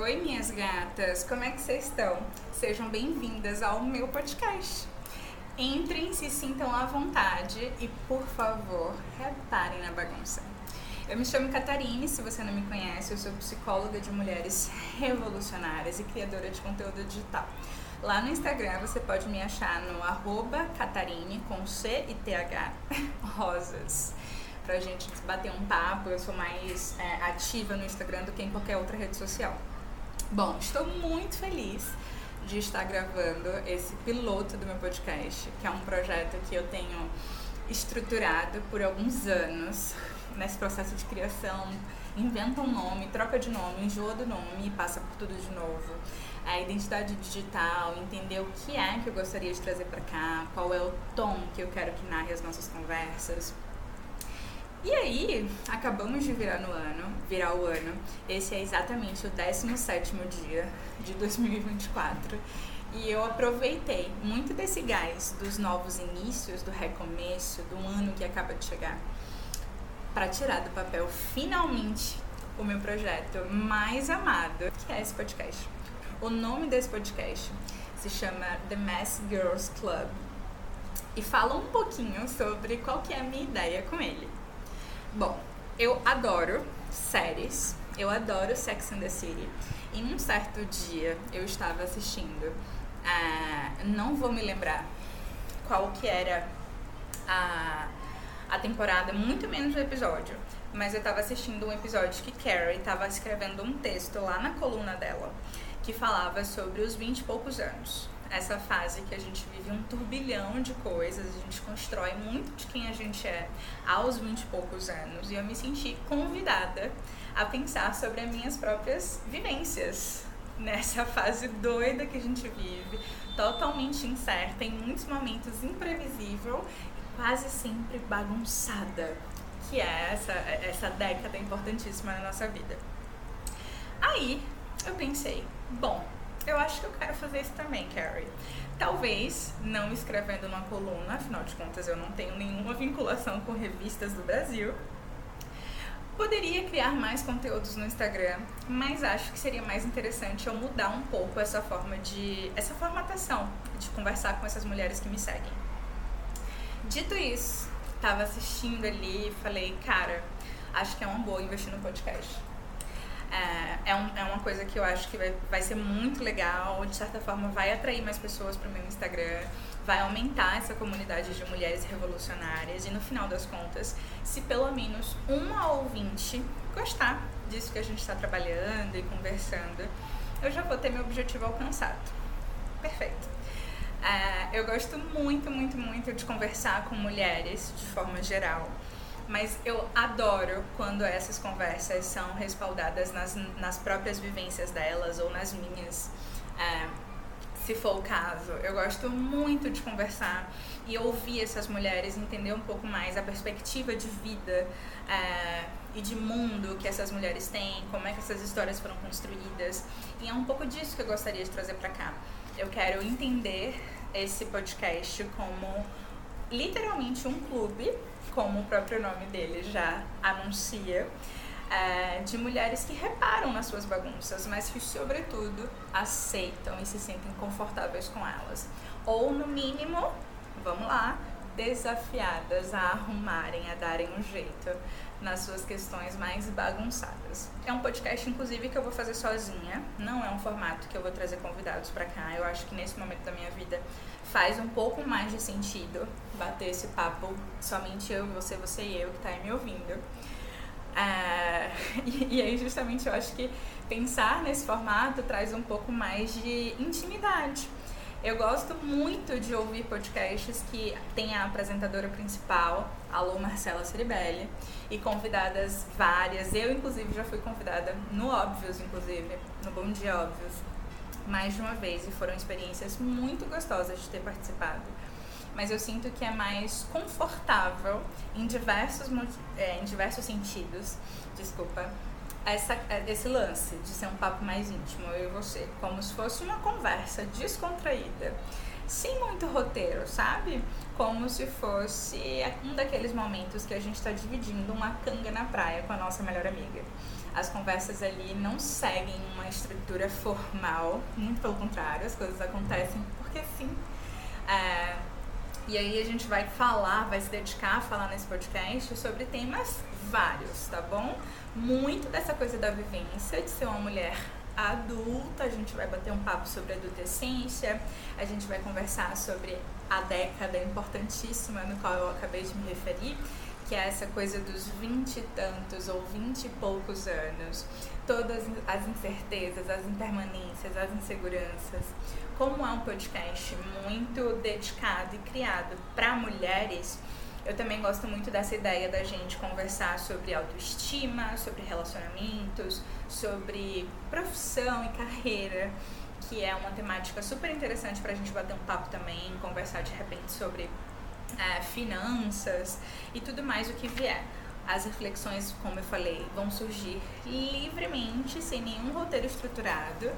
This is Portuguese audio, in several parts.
Oi, minhas gatas, como é que vocês estão? Sejam bem-vindas ao meu podcast. Entrem, se sintam à vontade e, por favor, reparem na bagunça. Eu me chamo Catarine, se você não me conhece, eu sou psicóloga de mulheres revolucionárias e criadora de conteúdo digital. Lá no Instagram você pode me achar no arroba Catarine com C e TH Rosas pra gente bater um papo. Eu sou mais é, ativa no Instagram do que em qualquer outra rede social. Bom, estou muito feliz de estar gravando esse piloto do meu podcast, que é um projeto que eu tenho estruturado por alguns anos nesse processo de criação. Inventa um nome, troca de nome, enjoa do nome e passa por tudo de novo. A identidade digital, entender o que é que eu gostaria de trazer para cá, qual é o tom que eu quero que narre as nossas conversas, e aí, acabamos de virar no ano, virar o ano. Esse é exatamente o 17 dia de 2024. E eu aproveitei muito desse gás dos novos inícios, do recomeço, do ano que acaba de chegar, para tirar do papel finalmente o meu projeto mais amado, que é esse podcast. O nome desse podcast se chama The Mass Girls Club e fala um pouquinho sobre qual que é a minha ideia com ele. Bom, eu adoro séries, eu adoro Sex and the City. E num certo dia eu estava assistindo, uh, não vou me lembrar qual que era a, a temporada, muito menos o episódio, mas eu estava assistindo um episódio que Carrie estava escrevendo um texto lá na coluna dela que falava sobre os 20 e poucos anos essa fase que a gente vive um turbilhão de coisas, a gente constrói muito de quem a gente é aos 20 e poucos anos. E eu me senti convidada a pensar sobre as minhas próprias vivências nessa fase doida que a gente vive, totalmente incerta, em muitos momentos imprevisível e quase sempre bagunçada, que é essa, essa década importantíssima na nossa vida. Aí eu pensei, bom, eu acho que eu quero fazer isso também, Carrie. Talvez não escrevendo uma coluna, afinal de contas eu não tenho nenhuma vinculação com revistas do Brasil. Poderia criar mais conteúdos no Instagram, mas acho que seria mais interessante eu mudar um pouco essa forma de. essa formatação de conversar com essas mulheres que me seguem. Dito isso, tava assistindo ali e falei, cara, acho que é uma boa investir no podcast é, é, um, é, uma coisa que eu acho que vai, vai ser muito legal, de certa forma vai atrair mais pessoas para o meu Instagram, vai aumentar essa comunidade de mulheres revolucionárias e no final das contas, se pelo menos uma ouvinte gostar disso que a gente está trabalhando e conversando, eu já vou ter meu objetivo alcançado. Perfeito. É, eu gosto muito, muito, muito de conversar com mulheres de forma geral mas eu adoro quando essas conversas são respaldadas nas, nas próprias vivências delas ou nas minhas, é, se for o caso. Eu gosto muito de conversar e ouvir essas mulheres, entender um pouco mais a perspectiva de vida é, e de mundo que essas mulheres têm, como é que essas histórias foram construídas. E é um pouco disso que eu gostaria de trazer para cá. Eu quero entender esse podcast como literalmente um clube como o próprio nome dele já anuncia, é, de mulheres que reparam nas suas bagunças, mas que, sobretudo, aceitam e se sentem confortáveis com elas. Ou, no mínimo, vamos lá, desafiadas a arrumarem, a darem um jeito nas suas questões mais bagunçadas. É um podcast, inclusive, que eu vou fazer sozinha. Não é um formato que eu vou trazer convidados para cá. Eu acho que nesse momento da minha vida faz um pouco mais de sentido bater esse papo somente eu, você, você e eu que tá aí me ouvindo. É, e, e, aí justamente eu acho que pensar nesse formato traz um pouco mais de intimidade. Eu gosto muito de ouvir podcasts que tem a apresentadora principal, a Lu Marcela Ceribelli, e convidadas várias. Eu, inclusive, já fui convidada no Óbvios, inclusive, no Bom Dia Óbvios, mais de uma vez, e foram experiências muito gostosas de ter participado. Mas eu sinto que é mais confortável em diversos, é, em diversos sentidos, desculpa, essa, esse lance de ser um papo mais íntimo, eu e você, como se fosse uma conversa descontraída, sem muito roteiro, sabe? Como se fosse um daqueles momentos que a gente está dividindo uma canga na praia com a nossa melhor amiga. As conversas ali não seguem uma estrutura formal, muito pelo contrário, as coisas acontecem porque sim. É, e aí a gente vai falar, vai se dedicar a falar nesse podcast sobre temas vários, tá bom? Muito dessa coisa da vivência, de ser uma mulher adulta, a gente vai bater um papo sobre adolescência, a gente vai conversar sobre a década importantíssima no qual eu acabei de me referir, que é essa coisa dos vinte e tantos ou vinte e poucos anos, todas as incertezas, as impermanências, as inseguranças, como é um podcast muito dedicado e criado para mulheres, eu também gosto muito dessa ideia da gente conversar sobre autoestima, sobre relacionamentos, sobre profissão e carreira, que é uma temática super interessante para a gente bater um papo também, conversar de repente sobre é, finanças e tudo mais o que vier. As reflexões, como eu falei, vão surgir livremente, sem nenhum roteiro estruturado.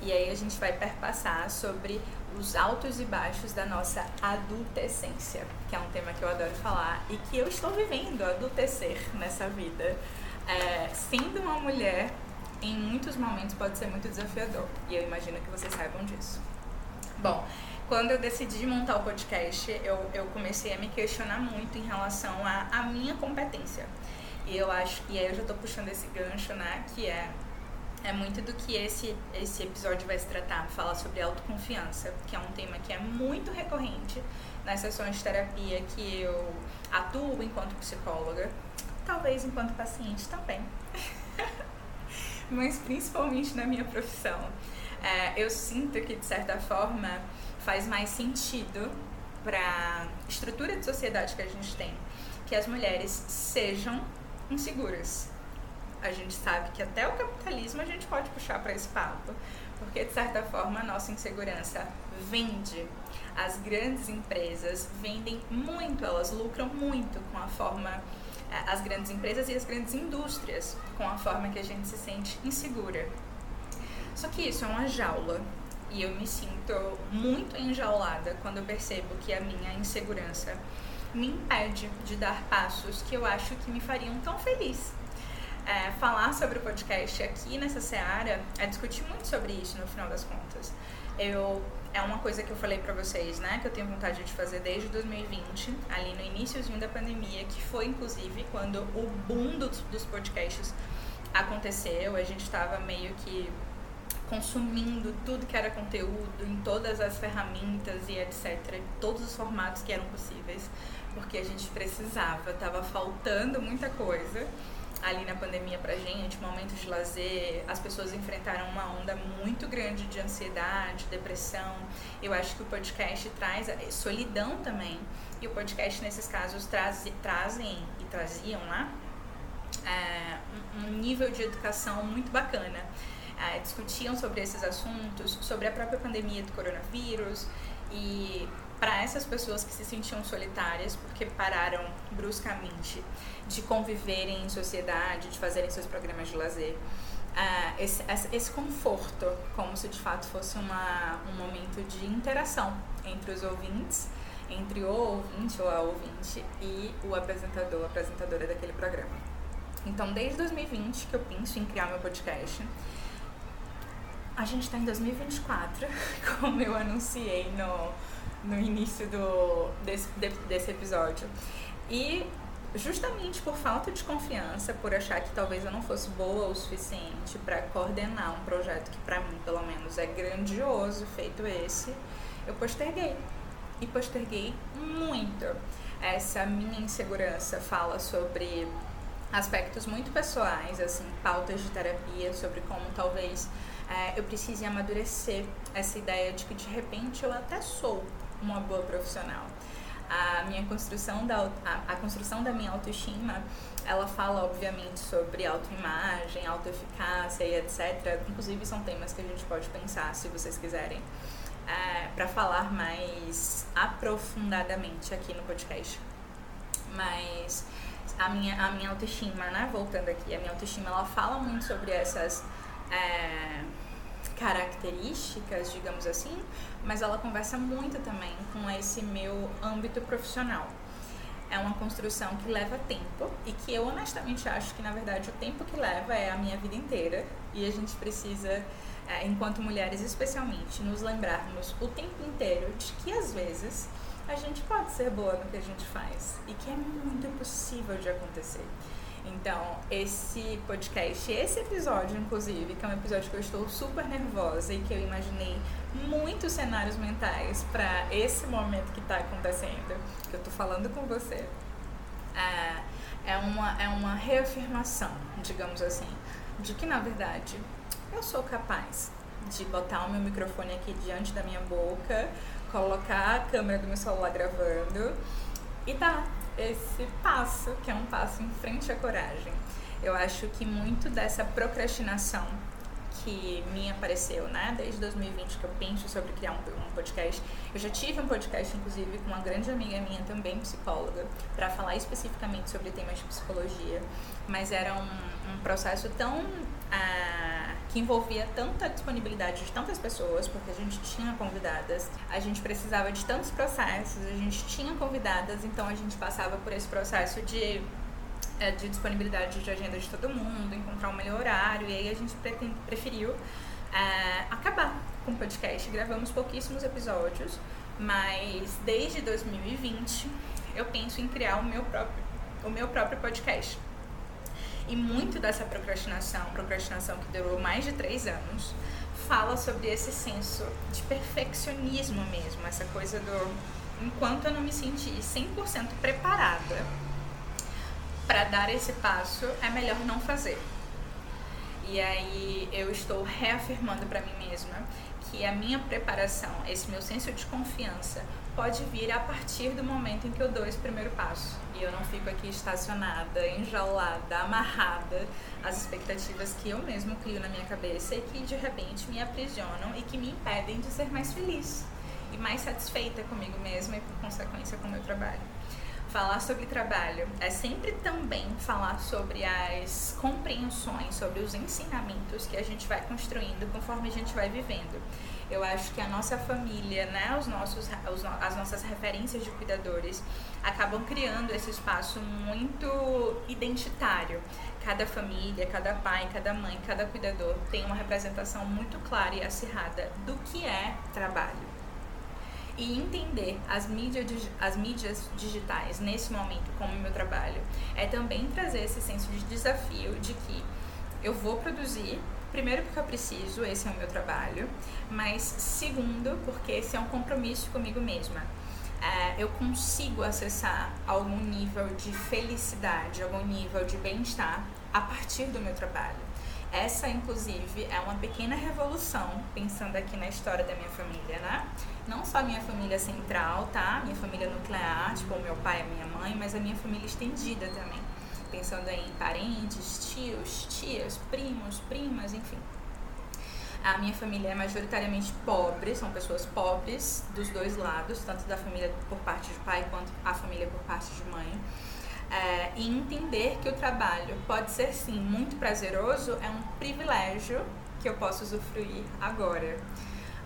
E aí a gente vai perpassar sobre os altos e baixos da nossa adultescência, que é um tema que eu adoro falar e que eu estou vivendo, adultecer nessa vida. É, sendo uma mulher, em muitos momentos pode ser muito desafiador. E eu imagino que vocês saibam disso. Bom, quando eu decidi montar o podcast, eu, eu comecei a me questionar muito em relação à minha competência. E eu acho, e aí eu já tô puxando esse gancho, né, que é é muito do que esse, esse episódio vai se tratar, falar sobre autoconfiança, que é um tema que é muito recorrente nas sessões de terapia que eu atuo enquanto psicóloga, talvez enquanto paciente também, mas principalmente na minha profissão. É, eu sinto que, de certa forma, faz mais sentido para estrutura de sociedade que a gente tem que as mulheres sejam inseguras. A gente sabe que até o capitalismo a gente pode puxar para esse papo, porque de certa forma a nossa insegurança vende. As grandes empresas vendem muito, elas lucram muito com a forma eh, as grandes empresas e as grandes indústrias com a forma que a gente se sente insegura. Só que isso é uma jaula e eu me sinto muito enjaulada quando eu percebo que a minha insegurança me impede de dar passos que eu acho que me fariam tão feliz. É, falar sobre o podcast aqui nessa seara é discutir muito sobre isso no final das contas. Eu é uma coisa que eu falei para vocês, né, que eu tenho vontade de fazer desde 2020, ali no iníciozinho da pandemia, que foi inclusive quando o boom dos, dos podcasts aconteceu. A gente estava meio que consumindo tudo que era conteúdo em todas as ferramentas e etc, todos os formatos que eram possíveis, porque a gente precisava, estava faltando muita coisa ali na pandemia pra gente, momentos de lazer, as pessoas enfrentaram uma onda muito grande de ansiedade, depressão. Eu acho que o podcast traz solidão também. E o podcast nesses casos traz, trazem e traziam lá é, um nível de educação muito bacana é, discutiam sobre esses assuntos, sobre a própria pandemia do coronavírus e para essas pessoas que se sentiam solitárias porque pararam bruscamente de conviverem em sociedade, de fazerem seus programas de lazer, uh, esse, esse conforto, como se de fato fosse uma, um momento de interação entre os ouvintes, entre o ouvinte ou a ouvinte e o apresentador, apresentadora daquele programa. Então, desde 2020 que eu penso em criar meu podcast, a gente está em 2024, como eu anunciei no, no início do, desse, de, desse episódio. E justamente por falta de confiança, por achar que talvez eu não fosse boa o suficiente para coordenar um projeto que para mim, pelo menos, é grandioso, feito esse, eu posterguei. E posterguei muito. Essa minha insegurança fala sobre aspectos muito pessoais, assim, pautas de terapia, sobre como talvez eu precise amadurecer essa ideia de que de repente eu até sou uma boa profissional. A minha construção da a, a construção da minha autoestima, ela fala obviamente sobre autoimagem, autoeficácia e etc. Inclusive são temas que a gente pode pensar se vocês quiserem. É, para falar mais aprofundadamente aqui no podcast. Mas a minha, a minha autoestima, né? Voltando aqui, a minha autoestima ela fala muito sobre essas é, características, digamos assim, mas ela conversa muito também com esse meu âmbito profissional. é uma construção que leva tempo e que eu honestamente acho que na verdade o tempo que leva é a minha vida inteira e a gente precisa, é, enquanto mulheres especialmente, nos lembrarmos o tempo inteiro de que às vezes a gente pode ser boa no que a gente faz e que é muito possível de acontecer. Então, esse podcast, esse episódio, inclusive, que é um episódio que eu estou super nervosa e que eu imaginei muitos cenários mentais para esse momento que está acontecendo, que eu estou falando com você, é, é, uma, é uma reafirmação, digamos assim, de que na verdade eu sou capaz de botar o meu microfone aqui diante da minha boca, colocar a câmera do meu celular gravando e tá esse passo, que é um passo em frente à coragem. Eu acho que muito dessa procrastinação que me apareceu, né, desde 2020 que eu penso sobre criar um, um, podcast. Eu já tive um podcast, inclusive, com uma grande amiga minha, também psicóloga, para falar especificamente sobre temas de psicologia, mas era um, um processo tão. Ah, que envolvia tanta disponibilidade de tantas pessoas, porque a gente tinha convidadas, a gente precisava de tantos processos, a gente tinha convidadas, então a gente passava por esse processo de é, de disponibilidade de agenda de todo mundo, encontrar um melhor horário, e aí a gente preferiu é, acabar com o podcast. Gravamos pouquíssimos episódios, mas desde 2020 eu penso em criar o meu próprio, o meu próprio podcast. E muito dessa procrastinação, procrastinação que durou mais de três anos, fala sobre esse senso de perfeccionismo mesmo, essa coisa do enquanto eu não me senti 100% preparada para dar esse passo, é melhor não fazer. E aí eu estou reafirmando para mim mesma que a minha preparação, esse meu senso de confiança, pode vir a partir do momento em que eu dou esse primeiro passo. E eu não fico aqui estacionada, enjaulada, amarrada às expectativas que eu mesmo crio na minha cabeça e que de repente me aprisionam e que me impedem de ser mais feliz e mais satisfeita comigo mesma e por consequência com o meu trabalho falar sobre trabalho é sempre também falar sobre as compreensões, sobre os ensinamentos que a gente vai construindo conforme a gente vai vivendo. Eu acho que a nossa família, né, os nossos, os, as nossas referências de cuidadores acabam criando esse espaço muito identitário. Cada família, cada pai, cada mãe, cada cuidador tem uma representação muito clara e acirrada do que é trabalho e entender as mídias, as mídias digitais nesse momento como meu trabalho é também trazer esse senso de desafio de que eu vou produzir primeiro porque eu preciso, esse é o meu trabalho, mas segundo porque esse é um compromisso comigo mesma. É, eu consigo acessar algum nível de felicidade, algum nível de bem-estar a partir do meu trabalho. Essa, inclusive, é uma pequena revolução, pensando aqui na história da minha família, né? Não só a minha família central, tá? Minha família nuclear, tipo o meu pai e minha mãe, mas a minha família estendida também. Pensando em parentes, tios, tias, primos, primas, enfim. A minha família é majoritariamente pobre, são pessoas pobres dos dois lados, tanto da família por parte de pai quanto a família por parte de mãe. É, e entender que o trabalho pode ser sim muito prazeroso é um privilégio que eu posso usufruir agora.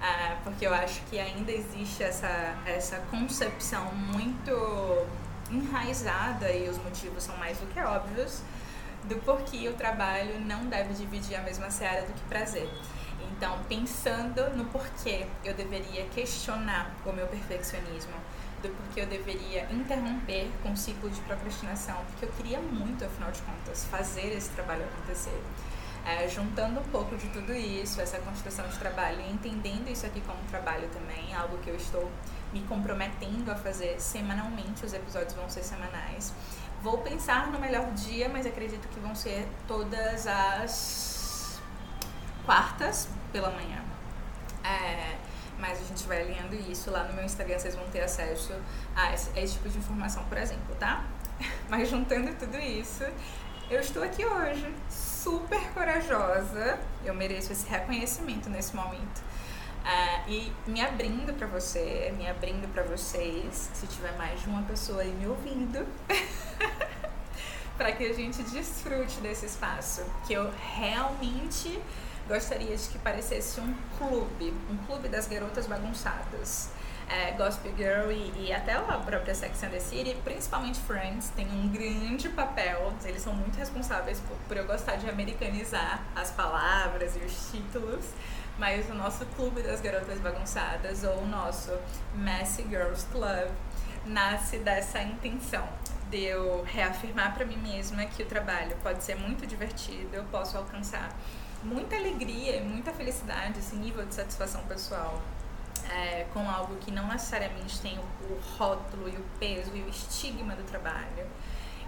É, porque eu acho que ainda existe essa, essa concepção muito enraizada e os motivos são mais do que óbvios do porquê o trabalho não deve dividir a mesma seara do que prazer. Então, pensando no porquê eu deveria questionar o meu perfeccionismo, do porquê eu deveria interromper com o ciclo de procrastinação, porque eu queria muito, afinal de contas, fazer esse trabalho acontecer. É, juntando um pouco de tudo isso, essa construção de trabalho e entendendo isso aqui como trabalho também, algo que eu estou me comprometendo a fazer semanalmente, os episódios vão ser semanais. Vou pensar no melhor dia, mas acredito que vão ser todas as quartas pela manhã. É, mas a gente vai alinhando isso lá no meu Instagram, vocês vão ter acesso a esse, a esse tipo de informação, por exemplo, tá? Mas juntando tudo isso, eu estou aqui hoje, super corajosa, eu mereço esse reconhecimento nesse momento. Uh, e me abrindo para você, me abrindo para vocês, se tiver mais de uma pessoa aí me ouvindo, para que a gente desfrute desse espaço, que eu realmente gostaria de que parecesse um clube, um clube das garotas bagunçadas. É, Gossip Girl e, e, até a própria Sex and the City, principalmente Friends, tem um grande papel. Eles são muito responsáveis por, por eu gostar de americanizar as palavras e os títulos. Mas o nosso Clube das Garotas Bagunçadas, ou o nosso Messy Girls Club, nasce dessa intenção de eu reafirmar para mim mesma que o trabalho pode ser muito divertido, eu posso alcançar muita alegria e muita felicidade, esse nível de satisfação pessoal é, com algo que não necessariamente tem o, o rótulo e o peso e o estigma do trabalho.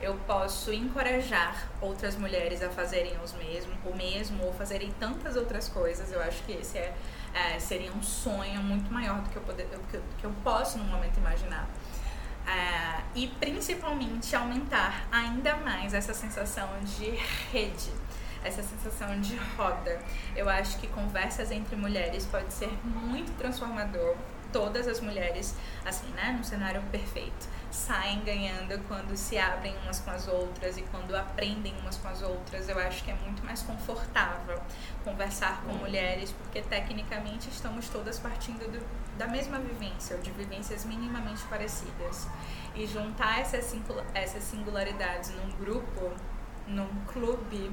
Eu posso encorajar outras mulheres a fazerem os mesmo, o mesmo ou fazerem tantas outras coisas. Eu acho que esse é, é seria um sonho muito maior do que eu, poder, que, que eu posso no momento imaginar. É, e principalmente aumentar ainda mais essa sensação de rede essa sensação de roda. Eu acho que conversas entre mulheres pode ser muito transformador. Todas as mulheres, assim, né, no cenário perfeito, saem ganhando quando se abrem umas com as outras e quando aprendem umas com as outras. Eu acho que é muito mais confortável conversar com mulheres, porque tecnicamente estamos todas partindo do, da mesma vivência, ou de vivências minimamente parecidas. E juntar essas, essas singularidades num grupo, num clube,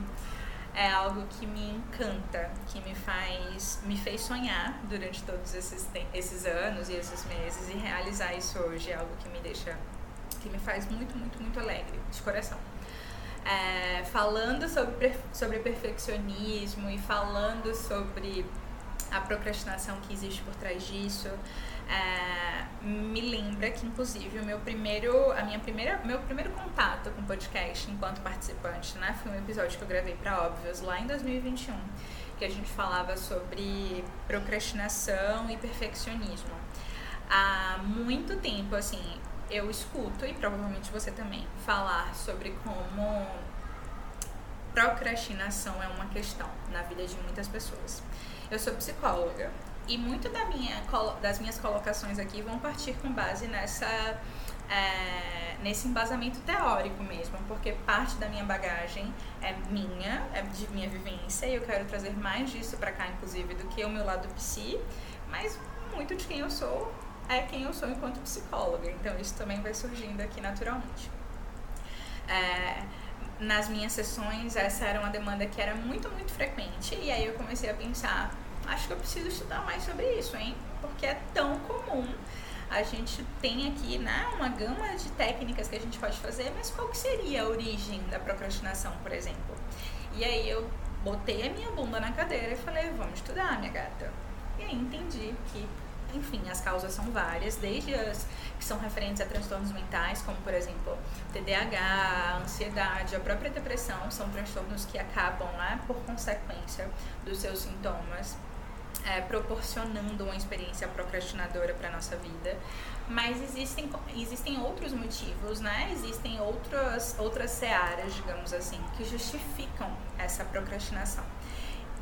é algo que me encanta, que me faz, me fez sonhar durante todos esses, esses anos e esses meses e realizar isso hoje é algo que me deixa, que me faz muito, muito, muito alegre, de coração. É, falando sobre, sobre perfeccionismo e falando sobre a procrastinação que existe por trás disso, é, me lembra que inclusive o meu primeiro, a minha primeira, meu primeiro contato com podcast enquanto participante, né, foi um episódio que eu gravei para Óbvios lá em 2021, que a gente falava sobre procrastinação e perfeccionismo. Há muito tempo, assim, eu escuto e provavelmente você também falar sobre como procrastinação é uma questão na vida de muitas pessoas. Eu sou psicóloga e muito da minha, das minhas colocações aqui vão partir com base nessa, é, nesse embasamento teórico mesmo, porque parte da minha bagagem é minha, é de minha vivência, e eu quero trazer mais disso para cá, inclusive, do que o meu lado psi, mas muito de quem eu sou é quem eu sou enquanto psicóloga, então isso também vai surgindo aqui naturalmente. É, nas minhas sessões, essa era uma demanda que era muito, muito frequente, e aí eu comecei a pensar acho que eu preciso estudar mais sobre isso, hein? Porque é tão comum. A gente tem aqui né, uma gama de técnicas que a gente pode fazer, mas qual que seria a origem da procrastinação, por exemplo? E aí eu botei a minha bunda na cadeira e falei, vamos estudar, minha gata. E aí entendi que, enfim, as causas são várias, desde as que são referentes a transtornos mentais, como por exemplo TDAH, ansiedade, a própria depressão, são transtornos que acabam, né, por consequência dos seus sintomas, é, proporcionando uma experiência procrastinadora para nossa vida, mas existem, existem outros motivos, né? Existem outras, outras searas, digamos assim, que justificam essa procrastinação.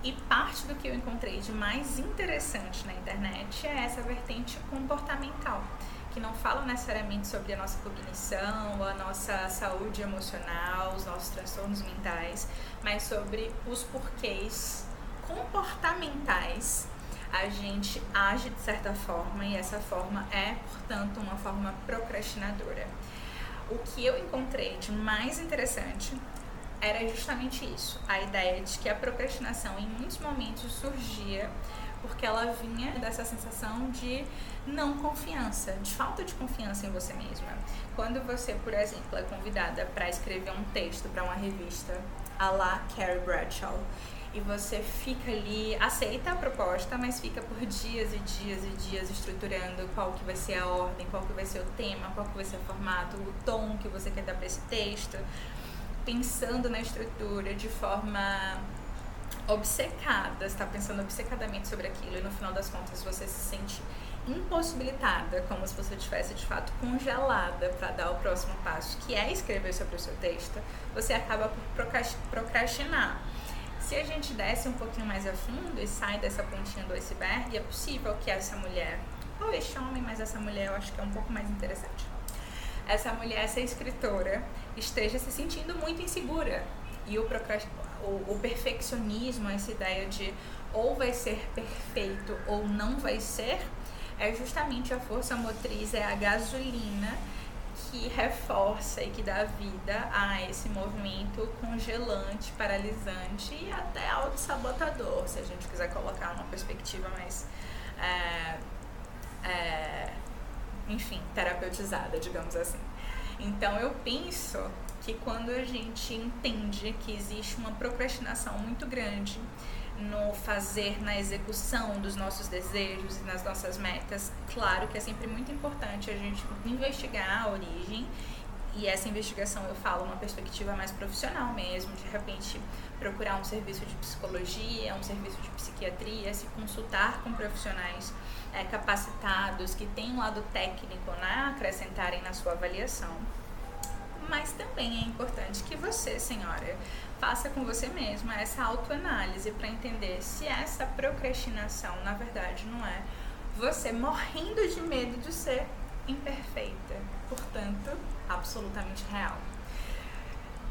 E parte do que eu encontrei de mais interessante na internet é essa vertente comportamental, que não fala necessariamente sobre a nossa cognição, a nossa saúde emocional, os nossos transtornos mentais, mas sobre os porquês comportamentais a gente age de certa forma e essa forma é, portanto, uma forma procrastinadora. O que eu encontrei de mais interessante era justamente isso, a ideia de que a procrastinação em muitos momentos surgia porque ela vinha dessa sensação de não confiança, de falta de confiança em você mesma. Quando você, por exemplo, é convidada para escrever um texto para uma revista, a la Carrie Bradshaw, e você fica ali, aceita a proposta, mas fica por dias e dias e dias estruturando qual que vai ser a ordem, qual que vai ser o tema, qual que vai ser o formato, o tom que você quer dar para esse texto, pensando na estrutura de forma obcecada, está pensando obcecadamente sobre aquilo e no final das contas você se sente impossibilitada, como se você tivesse de fato congelada para dar o próximo passo, que é escrever sobre o seu texto, você acaba por procrastinar. Se a gente desce um pouquinho mais a fundo e sai dessa pontinha do iceberg, é possível que essa mulher, ou este homem, mas essa mulher eu acho que é um pouco mais interessante, essa mulher, essa escritora, esteja se sentindo muito insegura. E o, o, o perfeccionismo, essa ideia de ou vai ser perfeito ou não vai ser, é justamente a força motriz, é a gasolina que reforça e que dá vida a esse movimento congelante, paralisante e até auto-sabotador, se a gente quiser colocar uma perspectiva mais, é, é, enfim, terapeutizada, digamos assim. Então eu penso que quando a gente entende que existe uma procrastinação muito grande no fazer, na execução dos nossos desejos e nas nossas metas, claro que é sempre muito importante a gente investigar a origem e essa investigação eu falo uma perspectiva mais profissional mesmo, de repente procurar um serviço de psicologia, um serviço de psiquiatria, se consultar com profissionais é, capacitados que têm um lado técnico né, acrescentarem na sua avaliação. Mas também é importante que você, senhora, faça com você mesma essa autoanálise para entender se essa procrastinação, na verdade, não é você morrendo de medo de ser imperfeita, portanto, absolutamente real.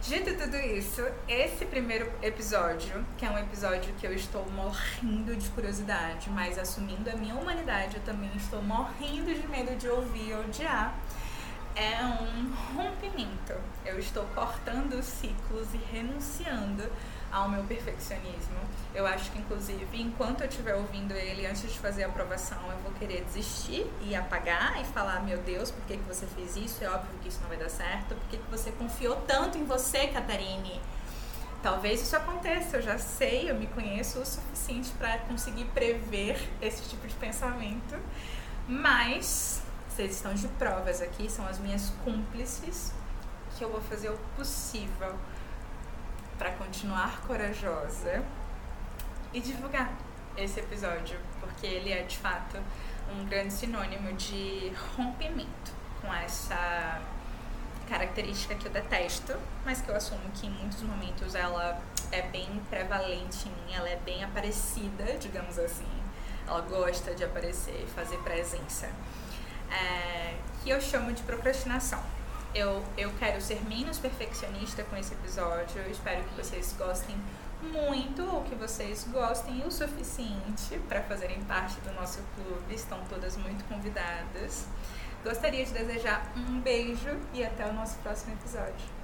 Dito tudo isso, esse primeiro episódio, que é um episódio que eu estou morrendo de curiosidade, mas assumindo a minha humanidade, eu também estou morrendo de medo de ouvir e odiar é um rompimento. Eu estou cortando ciclos e renunciando ao meu perfeccionismo. Eu acho que, inclusive, enquanto eu estiver ouvindo ele, antes de fazer a aprovação, eu vou querer desistir e apagar e falar: Meu Deus, por que, que você fez isso? É óbvio que isso não vai dar certo. Por que, que você confiou tanto em você, Catarine? Talvez isso aconteça, eu já sei, eu me conheço o suficiente para conseguir prever esse tipo de pensamento, mas vocês estão de provas aqui, são as minhas cúmplices, que eu vou fazer o possível para continuar corajosa e divulgar esse episódio, porque ele é de fato um grande sinônimo de rompimento com essa característica que eu detesto, mas que eu assumo que em muitos momentos ela é bem prevalente em mim, ela é bem aparecida, digamos assim. Ela gosta de aparecer e fazer presença é, que eu chamo de procrastinação. Eu, eu quero ser menos perfeccionista com esse episódio. Eu espero que vocês gostem muito ou que vocês gostem o suficiente para fazerem parte do nosso clube. Estão todas muito convidadas. Gostaria de desejar um beijo e até o nosso próximo episódio.